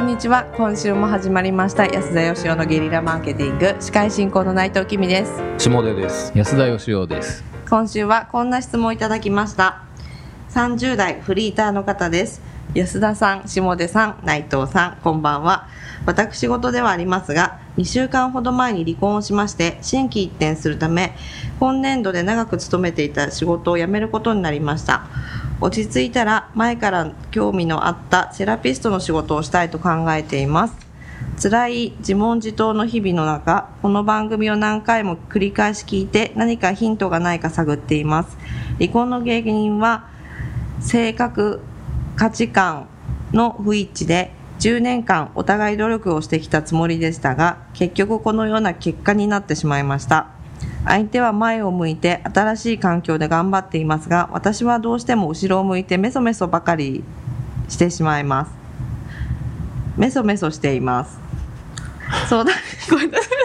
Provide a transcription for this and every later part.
こんにちは。今週も始まりました。安田義雄のゲリラマーケティング。司会進行の内藤君です。下出です。安田義雄です。今週はこんな質問をいただきました。30代フリーターの方です。安田さん下出さん内藤さんこんばんは。私事ではありますが2週間ほど前に離婚をしまして心機一転するため今年度で長く勤めていた仕事を辞めることになりました落ち着いたら前から興味のあったセラピストの仕事をしたいと考えています。辛い自問自答の日々の中この番組を何回も繰り返し聞いて何かヒントがないか探っています。離婚の原因は性格価値観の不一致で10年間お互い努力をしてきたつもりでしたが結局このような結果になってしまいました。相手は前を向いて新しい環境で頑張っていますが私はどうしても後ろを向いてメソメソばかりしてしまいますメソメソしていますそうだごめんなさい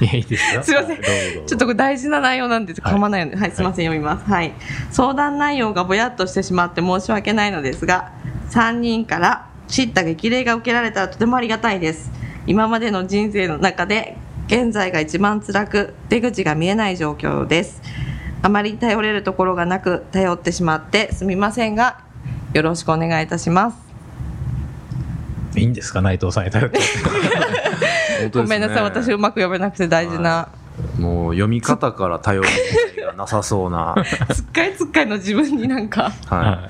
いやいいですよすいませんちょっとこれ大事な内容なんで噛まないように。はい、すいません、読みます。はい。相談内容がぼやっとしてしまって申し訳ないのですが、3人から知った激励が受けられたらとてもありがたいです。今までの人生の中で、現在が一番辛く、出口が見えない状況です。あまり頼れるところがなく、頼ってしまってすみませんが、よろしくお願いいたします。いいんですか？内藤さんに頼って ねごめんなさい、私うまく読めなくて大事な。もう読み方から頼りがなさそうな。つっかいつっかいの自分になんか、ははい。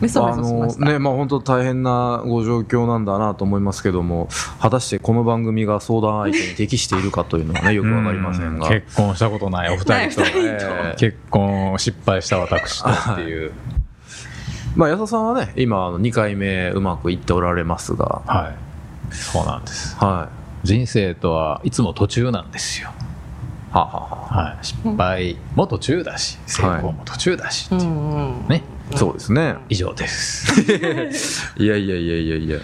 メソメあソしました。のねまあ本当大変なご状況なんだなと思いますけども果たしてこの番組が相談相手に適しているかというのはねよくわかりませんが。うん。結婚したことないお二人と。えー結婚を失敗した私とっていう。まあ安田さんはね今あの2回目うまくいっておられますが。はい。そうなんです。は人生とはいつも途中なんですよ、いはあはあははい、失敗も途中だし成功も途中だし、うんうん。ねあそうですね。以上です。いやいやいやいやいや。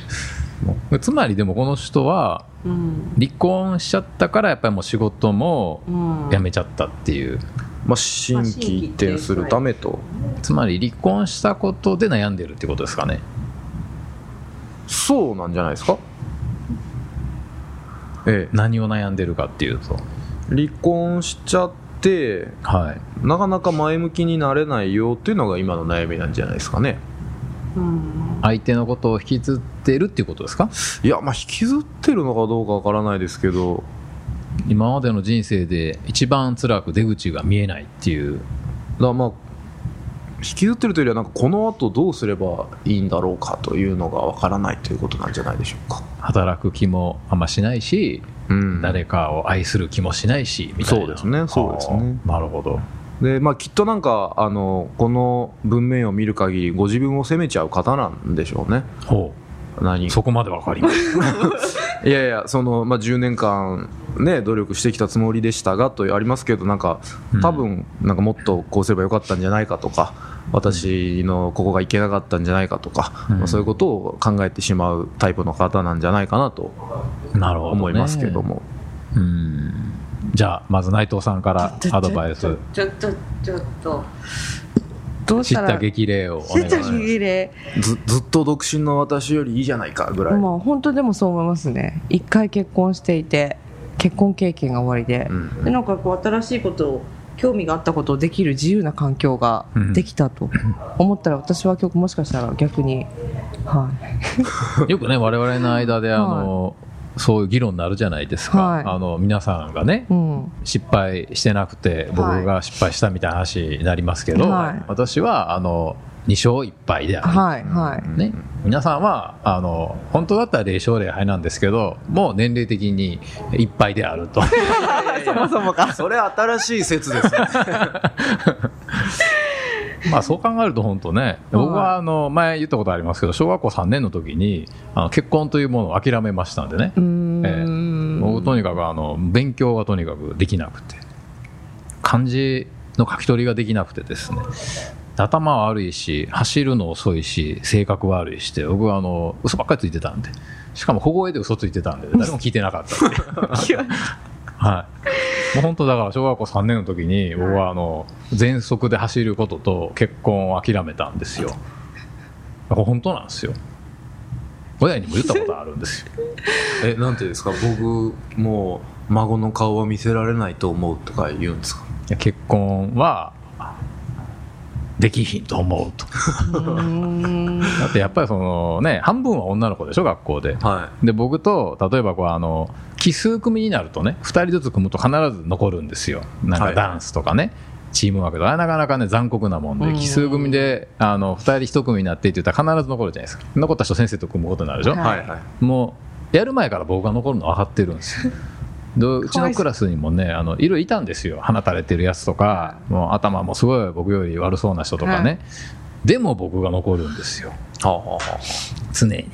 つまりでもこの人はうん。離婚しちゃったからやっぱりもう仕事もうん辞めちゃったっていう、まあ心機一転するためと。つまり離婚したことで悩んでるってことですかね。そうなんじゃないですか？ええ。何を悩んでるかっていうと離婚しちゃってはい。なかなか前向きになれないよっていうのが今の悩みなんじゃないですかね。うん。相手のことを引きずってるっていうことですか？いやまあ引きずってるのかどうかわからないですけど。今までの人生で一番辛く出口が見えないっていう。だからまあ引きずってるというよりはなんかこの後どうすればいいんだろうかというのがわからないということなんじゃないでしょうか、働く気もあんましないし、うん、誰かを愛する気もしないしみたいな。そうですね。そうですね。なるほど。でまあきっとなんかあのこの文面を見る限りご自分を責めちゃう方なんでしょうね。ほ何うそこまでわかります いやいやその、まあ、10年間、ね、努力してきたつもりでしたがとありますけどなんかうん。多分なんかもっとこうすればよかったんじゃないかとか私のここがいけなかったんじゃないかとか、うん。まあ、そういうことを考えてしまうタイプの方なんじゃないかなとなるほど、ね、思いますけども、うん。じゃあまず内藤さんからアドバイス。ちょっとちょっとどうしら知ったた激励をお知った願いします。激励。ずずっと独身の私よりいいじゃないかぐらい、まあ本当でもそう思いますね。一回結婚していて結婚経験が終わりで,、うん。でなんかこう新しいことを興味があったことをできる自由な環境ができたと思ったら私は今日もしかしたら逆にはい。よくね我々の間であの、そういう議論になるじゃないですか、はい。あの皆さんがねうん。失敗してなくて僕が失敗したみたいな話になりますけど、はい。私はあの2勝1敗である、はいはい。ね、皆さんはあの本当だったら0勝0敗なんですけどもう年齢的に1敗であると。そもそもか。それ新しい説ですね まあそう考えると本当ね僕はあの前言ったことありますけど小学校3年の時にあの結婚というものを諦めましたんでね。うーん。僕とにかくあの勉強がとにかくできなくて。漢字の書き取りができなくてですね。頭は悪いし走るの遅いし性格悪いしで僕はあの嘘ばっかりついてたんで。しかも小声で嘘ついてたんで誰も聞いてなかった はいもう本当だから小学校3年の時に僕はあの全速で走ることと結婚を諦めたんですよ。これ本当なんですよ。親にも言ったことあるんですよ。えなんていうんですか？僕もう孫の顔は見せられないと思うとか言うんですか？結婚はできひんと思うと。うん。だってやっぱりそのね半分は女の子でしょ学校で。はで僕と例えばこうあの奇数組になるとね2人ずつ組むと必ず残るんですよ。なんはい。かダンスとかね、チームワークとか。なかなかね残酷なもんでうん。奇数組であの2人1組になってって言ったら必ず残るじゃないですか。残った人先生と組むことになるでしょ、い。ははいいはい。もうやる前から僕が残るの分かってるんですよ。でうちのクラスにもねあのいろいろいたんですよ。放たれてるやつとか。もう頭もすごい僕より悪そうな人とかね、はい。でも僕が残るんですよ。はあはあは常に、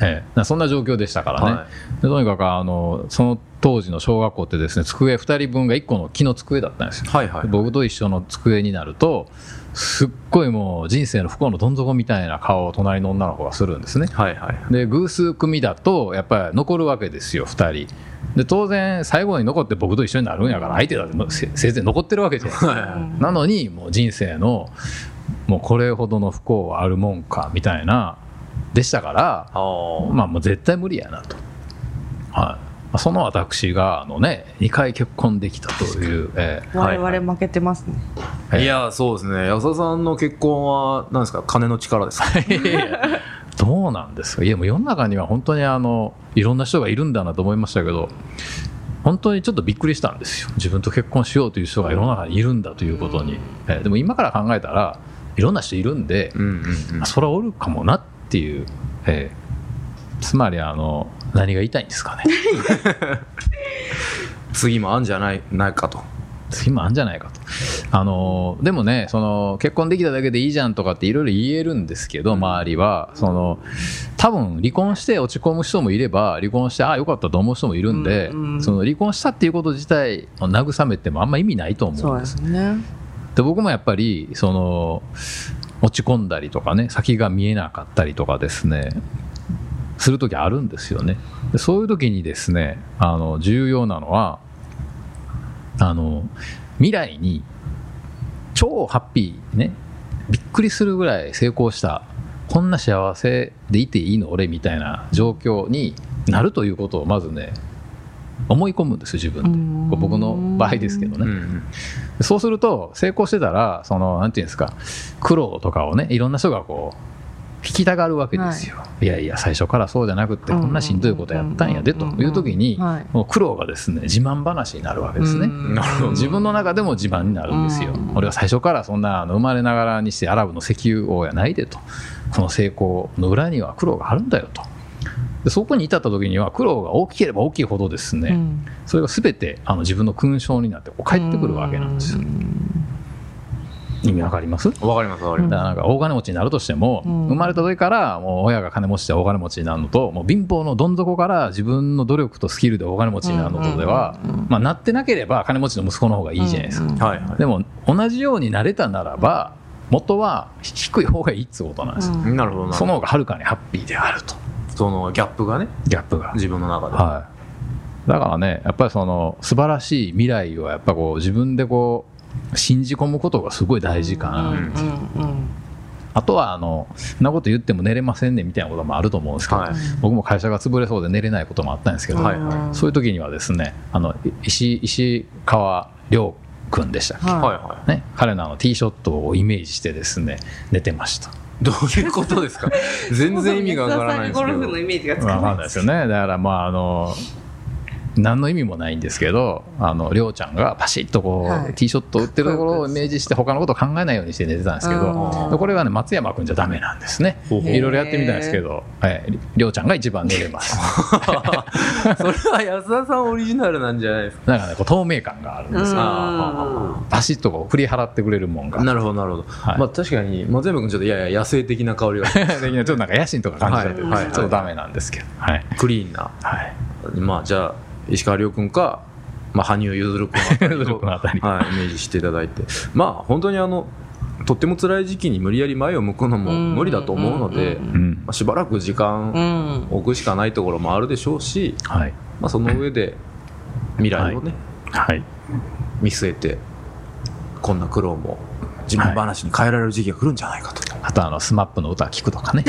ええ、なそんな状況でしたからね、はでとにかくあのその当時の小学校ってですね机2人分が1個の木の机だったんですよ、はいはいで僕と一緒の机になるとすっごいもう人生の不幸のどん底みたいな顔を隣の女の子がするんですね。はいはいで偶数組だとやっぱり残るわけですよ2人。で当然最後に残って僕と一緒になるんやから相手だってせ せいぜい残ってるわけじゃないですかはいはい。なのにもう人生のもうこれほどの不幸はあるもんかみたいなでしたからまあもう絶対無理やなと、はい、その私があのね2回結婚できたという、え我々負けてますね。えい。やそうですね。安田さんの結婚は何ですか？金の力ですか？えどうなんですか？いやもう世の中には本当にあのいろんな人がいるんだなと思いましたけど本当にちょっとびっくりしたんですよ。自分と結婚しようという人が世の中にいるんだということに、ええ。でも今から考えたらいろんな人いるんで、うんうんうん。あそれはおるかもなっていう、ええ。つまりあの何が言いたいんですかね。次もあんじゃないないかと。次もあるんじゃないかと。あのでもねその結婚できただけでいいじゃんとかっていろいろ言えるんですけど、周りは。その多分離婚して落ち込む人もいれば離婚してああよかったと思う人もいるんで、うんうん。その離婚したっていうこと自体を慰めてもあんま意味ないと思そううんでですすね。で僕もやっぱりその落ち込んだりとかね先が見えなかったりとかですねする時あるんですよね。でそういう時にですねあの重要なのはあの未来に超ハッピーねびっくりするぐらい成功したこんな幸せでいていいの俺みたいな状況になるということをまずね思い込むんですよ自分で。こう僕の場合ですけどね、うんうん。そうすると成功してたらそのなんていうんですか苦労とかをねいろんな人がこう引きたがるわけですよ、い、やいや最初からそうじゃなくってこんなしんどいことやったんやでという時にはい。もう苦労がですね自慢話になるわけですね。自分の中でも自慢になるんですよ。うん。俺は最初からそんなあの生まれながらにしてアラブの石油王やないでと。この成功の裏には苦労があるんだよとでそこに至った時には苦労が大きければ大きいほどですね、うん。それが全てあの自分の勲章になってこう返ってくるわけなんです。よ意味わかります？だかわかりますわかります。らなんか大金持ちになるとしても、うん。生まれた時からもう親が金持ちで大金持ちになるのともう貧乏のどん底から自分の努力とスキルで大金持ちになるのとでは、うん。うん。うん。まあ、なってなければ金持ちの息子の方がいいじゃないですか、うん。はいはい。でも同じようになれたならば元は低い方がいいってことなんです。よ、うん。なるほどなるほど。その方がはるかにハッピーであるとそのギャップがねギャップが。自分の中で。はい、だからね、やっぱりその素晴らしい未来をやっぱこう自分でこう信じ込むことがすごい大事かな、うんうんあとはあのそんなこと言っても寝れませんねみたいなこともあると思うんですけど、はい。僕も会社が潰れそうで寝れないこともあったんですけど、はいはい。そういう時にはですねあのい石石川亮君でしたっけ、はいはい。はね、彼のあのティーショットをイメージしてですね寝てました。いどういうことですか？全然意味がわからないんですけど。ゴルフのイメージがつわかないですよね。だからまああの何の意味もないんですけど、あのりょうちゃんがパシッとこう、はい。ティーショットを打ってるところをイメージして他のことを考えないようにして寝てたんですけど、これがね松山君じゃダメなんですね。いろいろやってみたんですけど、はいりりょうちゃんが一番寝れます。それは安田さんオリジナルなんじゃないですか？だからねこう透明感があるんですよ。あパシッとこう振り払ってくれるもんが。なるほどなるほど、はい。まあ確かに松山君ちょっといやいや野生的な香りが。ちょっとなんか野心とか感じちゃって、い。ちょっとダメなんですけど、はい。クリーンな。はい。まあじゃあ石川遼君か、まあ、羽生結弦君あたりはい、イメージしていただいて。まあ本当にあのとっても辛い時期に無理やり前を向くのも無理だと思うので、まあ、しばらく時間うん。置くしかないところもあるでしょうし、はい。まあ、その上で未来をね、はい。見据えてこんな苦労も自分話に変えられる時期が来るんじゃないかと。あとあの、スマップの歌聞くとかね。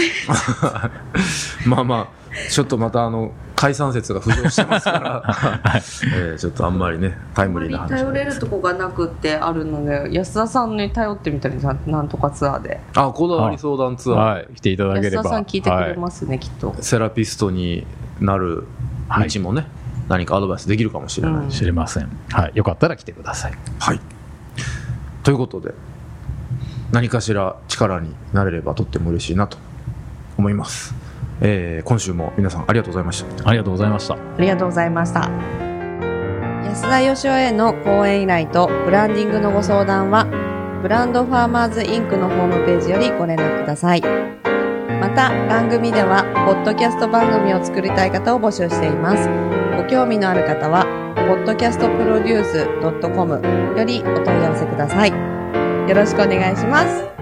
まあまあ、ちょっとまたあの、解散説が浮上してますから、えーちょっとあんまりね、タイムリーな話は頼れるとこがなくってあるので安田さんに頼ってみたりななんとかツアーであ、こだわり相談ツアー。はい。来ていただければ。安田さん聞いてくれはいますね、きっとセラピストになる道もね、何かアドバイスできるかもしれない。うん知れません。はい。よかったら来てください。はい。ということで、何かしら力になれればとっても嬉しいなと思います。えー今週も皆さんありがとうございました。ありがとうございました。ありがとうございました。安田義雄への講演依頼とブランディングのご相談はブランドファーマーズインクのホームページよりご連絡ください。また番組ではポッドキャスト番組を作りたい方を募集しています。ご興味のある方は podcastproduce.com よりお問い合わせください。よろしくお願いします